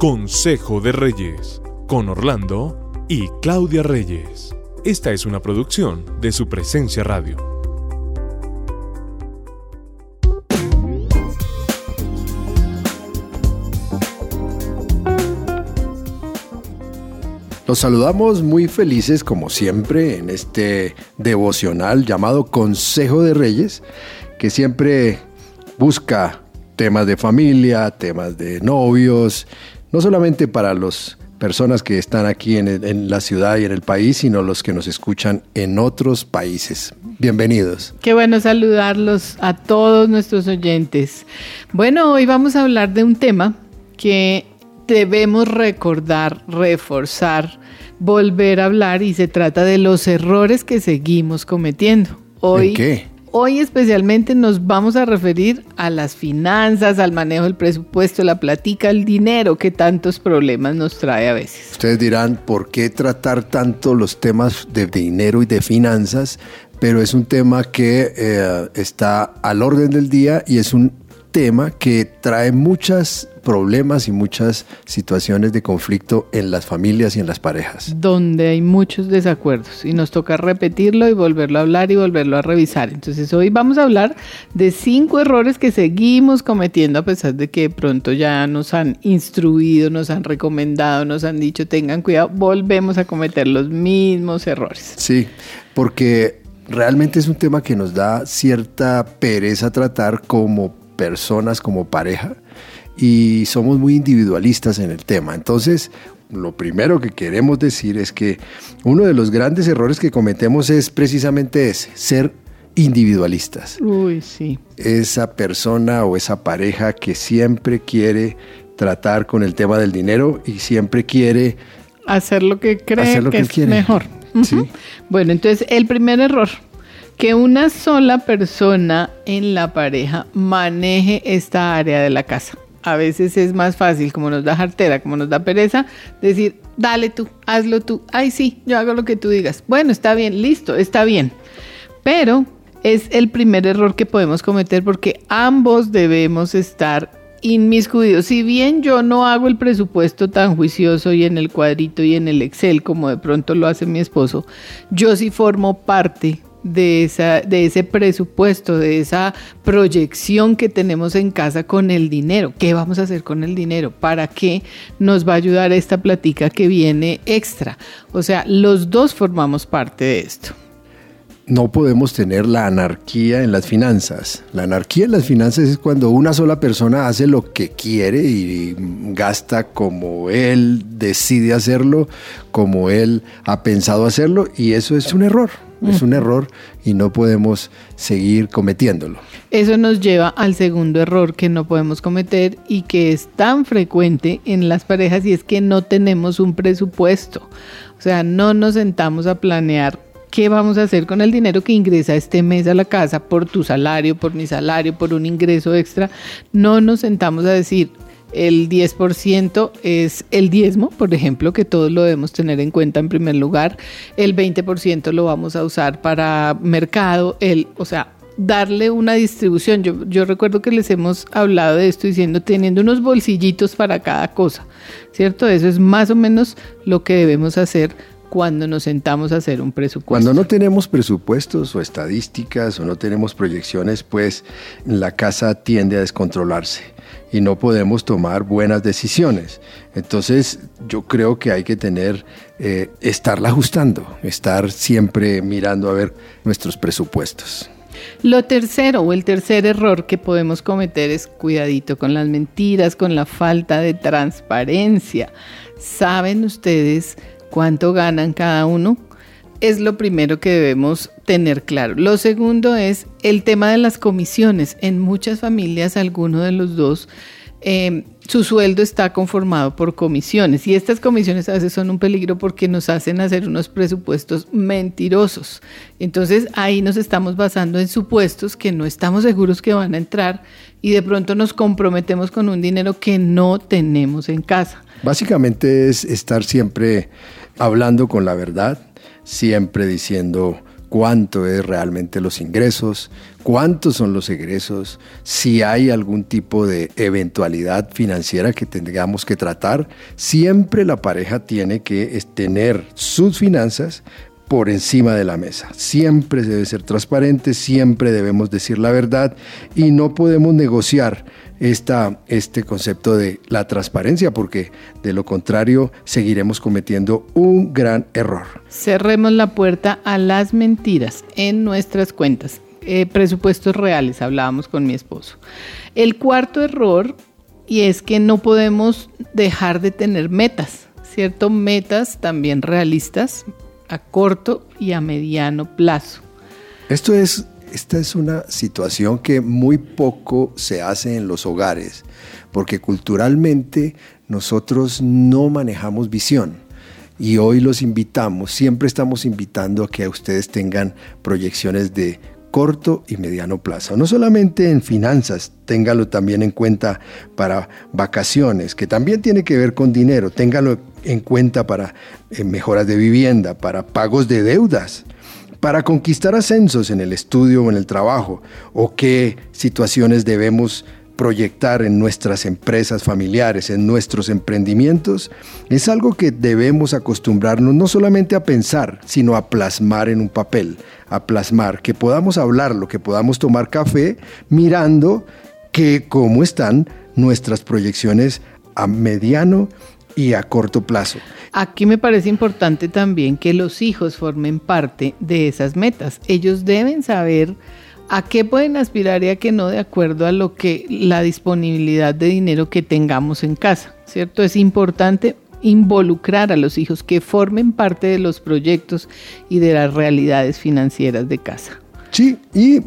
Consejo de Reyes, con Orlando y Claudia Reyes. Esta es una producción de su presencia radio. Los saludamos muy felices como siempre en este devocional llamado Consejo de Reyes, que siempre busca temas de familia, temas de novios, no solamente para las personas que están aquí en, la ciudad y en el país, sino los que nos escuchan en otros países. Bienvenidos. Qué bueno saludarlos a todos nuestros oyentes. Bueno, hoy vamos a hablar de un tema que debemos recordar, reforzar, volver a hablar y se trata de los errores que seguimos cometiendo. Hoy, qué? Hoy especialmente nos vamos a referir a las finanzas, al manejo del presupuesto, la platica, el dinero que tantos problemas nos trae a veces. Ustedes dirán, ¿por qué tratar tanto los temas de dinero y de finanzas? Pero es un tema que eh, está al orden del día y es un tema que trae muchos problemas y muchas situaciones de conflicto en las familias y en las parejas. Donde hay muchos desacuerdos y nos toca repetirlo y volverlo a hablar y volverlo a revisar. Entonces hoy vamos a hablar de cinco errores que seguimos cometiendo a pesar de que pronto ya nos han instruido, nos han recomendado, nos han dicho tengan cuidado, volvemos a cometer los mismos errores. Sí, porque realmente es un tema que nos da cierta pereza tratar como personas como pareja y somos muy individualistas en el tema. Entonces, lo primero que queremos decir es que uno de los grandes errores que cometemos es precisamente ese, ser individualistas. Uy, sí. Esa persona o esa pareja que siempre quiere tratar con el tema del dinero y siempre quiere hacer lo que cree que, es mejor. ¿Sí? Bueno, entonces el primer error que una sola persona en la pareja maneje esta área de la casa. A veces es más fácil, como nos da jartera, como nos da pereza, decir, dale tú, hazlo tú. Ay, sí, yo hago lo que tú digas. Bueno, está bien, listo, está bien. Pero es el primer error que podemos cometer porque ambos debemos estar inmiscuidos. Si bien yo no hago el presupuesto tan juicioso y en el cuadrito y en el Excel como de pronto lo hace mi esposo, yo sí formo parte de, esa, de ese presupuesto, de esa proyección que tenemos en casa con el dinero. ¿Qué vamos a hacer con el dinero? ¿Para qué nos va a ayudar esta platica que viene extra? O sea, los dos formamos parte de esto. No podemos tener la anarquía en las finanzas. La anarquía en las finanzas es cuando una sola persona hace lo que quiere y gasta como él decide hacerlo, como él ha pensado hacerlo, y eso es un error. Es un error y no podemos seguir cometiéndolo. Eso nos lleva al segundo error que no podemos cometer y que es tan frecuente en las parejas y es que no tenemos un presupuesto. O sea, no nos sentamos a planear qué vamos a hacer con el dinero que ingresa este mes a la casa por tu salario, por mi salario, por un ingreso extra. No nos sentamos a decir, el 10% es el diezmo, por ejemplo, que todos lo debemos tener en cuenta en primer lugar. El 20% lo vamos a usar para mercado, el, o sea, darle una distribución. Yo, yo recuerdo que les hemos hablado de esto diciendo teniendo unos bolsillitos para cada cosa, ¿cierto? Eso es más o menos lo que debemos hacer cuando nos sentamos a hacer un presupuesto. Cuando no tenemos presupuestos o estadísticas o no tenemos proyecciones, pues la casa tiende a descontrolarse y no podemos tomar buenas decisiones. Entonces yo creo que hay que tener, eh, estarla ajustando, estar siempre mirando a ver nuestros presupuestos. Lo tercero o el tercer error que podemos cometer es cuidadito con las mentiras, con la falta de transparencia. ¿Saben ustedes cuánto ganan cada uno? Es lo primero que debemos tener claro. Lo segundo es el tema de las comisiones. En muchas familias, alguno de los dos, em, su sueldo está conformado por comisiones y estas comisiones a veces son un peligro porque nos hacen hacer unos presupuestos mentirosos. Entonces ahí nos estamos basando en supuestos que no estamos seguros que van a entrar y de pronto nos comprometemos con un dinero que no tenemos en casa. Básicamente es estar siempre hablando con la verdad, siempre diciendo cuánto es realmente los ingresos, cuántos son los egresos, si hay algún tipo de eventualidad financiera que tengamos que tratar. Siempre la pareja tiene que tener sus finanzas por encima de la mesa. Siempre debe ser transparente, siempre debemos decir la verdad y no podemos negociar esta, este concepto de la transparencia porque de lo contrario seguiremos cometiendo un gran error. Cerremos la puerta a las mentiras en nuestras cuentas. Eh, presupuestos reales, hablábamos con mi esposo. El cuarto error, y es que no podemos dejar de tener metas, ¿cierto? Metas también realistas, a corto y a mediano plazo. Esto es, esta es una situación que muy poco se hace en los hogares, porque culturalmente nosotros no manejamos visión. Y hoy los invitamos, siempre estamos invitando a que ustedes tengan proyecciones de corto y mediano plazo. No solamente en finanzas, téngalo también en cuenta para vacaciones, que también tiene que ver con dinero, téngalo en cuenta para eh, mejoras de vivienda, para pagos de deudas, para conquistar ascensos en el estudio o en el trabajo, o qué situaciones debemos proyectar en nuestras empresas familiares, en nuestros emprendimientos, es algo que debemos acostumbrarnos no solamente a pensar, sino a plasmar en un papel, a plasmar, que podamos hablarlo, que podamos tomar café mirando que cómo están nuestras proyecciones a mediano y a corto plazo. Aquí me parece importante también que los hijos formen parte de esas metas. Ellos deben saber a qué pueden aspirar y a qué no de acuerdo a lo que la disponibilidad de dinero que tengamos en casa, ¿cierto? Es importante involucrar a los hijos que formen parte de los proyectos y de las realidades financieras de casa. Sí, y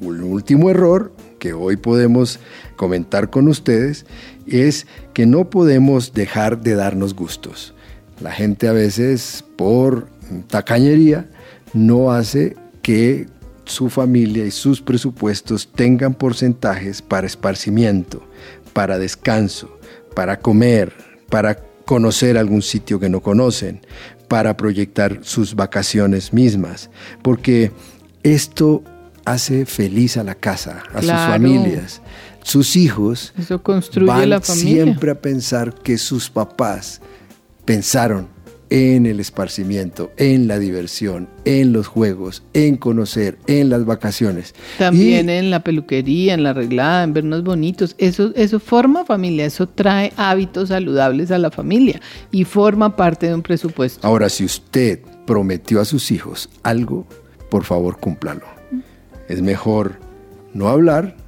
un último error que hoy podemos comentar con ustedes es que no podemos dejar de darnos gustos. La gente a veces por tacañería no hace que su familia y sus presupuestos tengan porcentajes para esparcimiento, para descanso, para comer, para conocer algún sitio que no conocen, para proyectar sus vacaciones mismas, porque esto hace feliz a la casa, a sus familias. Sus hijos Eso construye van la familia. siempre a pensar que sus papás pensaron en el esparcimiento, en la diversión, en los juegos, en conocer, en las vacaciones. También en la peluquería, en la arreglada, en vernos bonitos. Eso, eso forma familia, eso trae hábitos saludables a la familia y forma parte de un presupuesto. Ahora, si usted prometió a sus hijos algo, por favor cúmplalo. Es mejor no hablar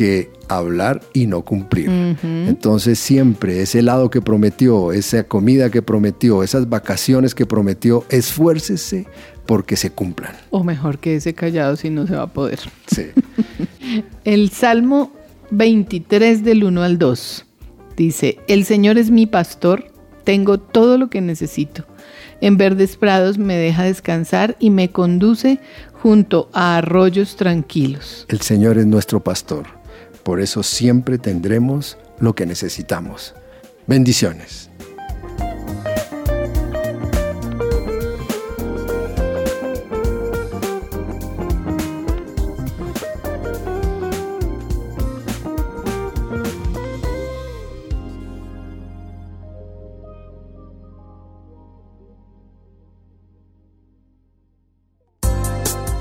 que hablar y no cumplir. Entonces siempre ese helado que prometió, esa comida que prometió, esas vacaciones que prometió, esfuércese porque se cumplan. O mejor que ese callado si no se va a poder. Sí. El Salmo 23 del 1 al 2 dice, El Señor es mi pastor, tengo todo lo que necesito. En verdes prados me deja descansar y me conduce junto a arroyos tranquilos. El Señor es nuestro pastor. Por eso siempre tendremos lo que necesitamos. Bendiciones.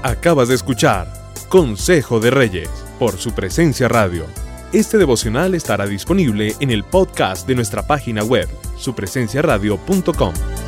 Acabas de escuchar Consejo de Reyes por su presencia radio. Este devocional estará disponible en el podcast de nuestra página web, supresenciaradio.com.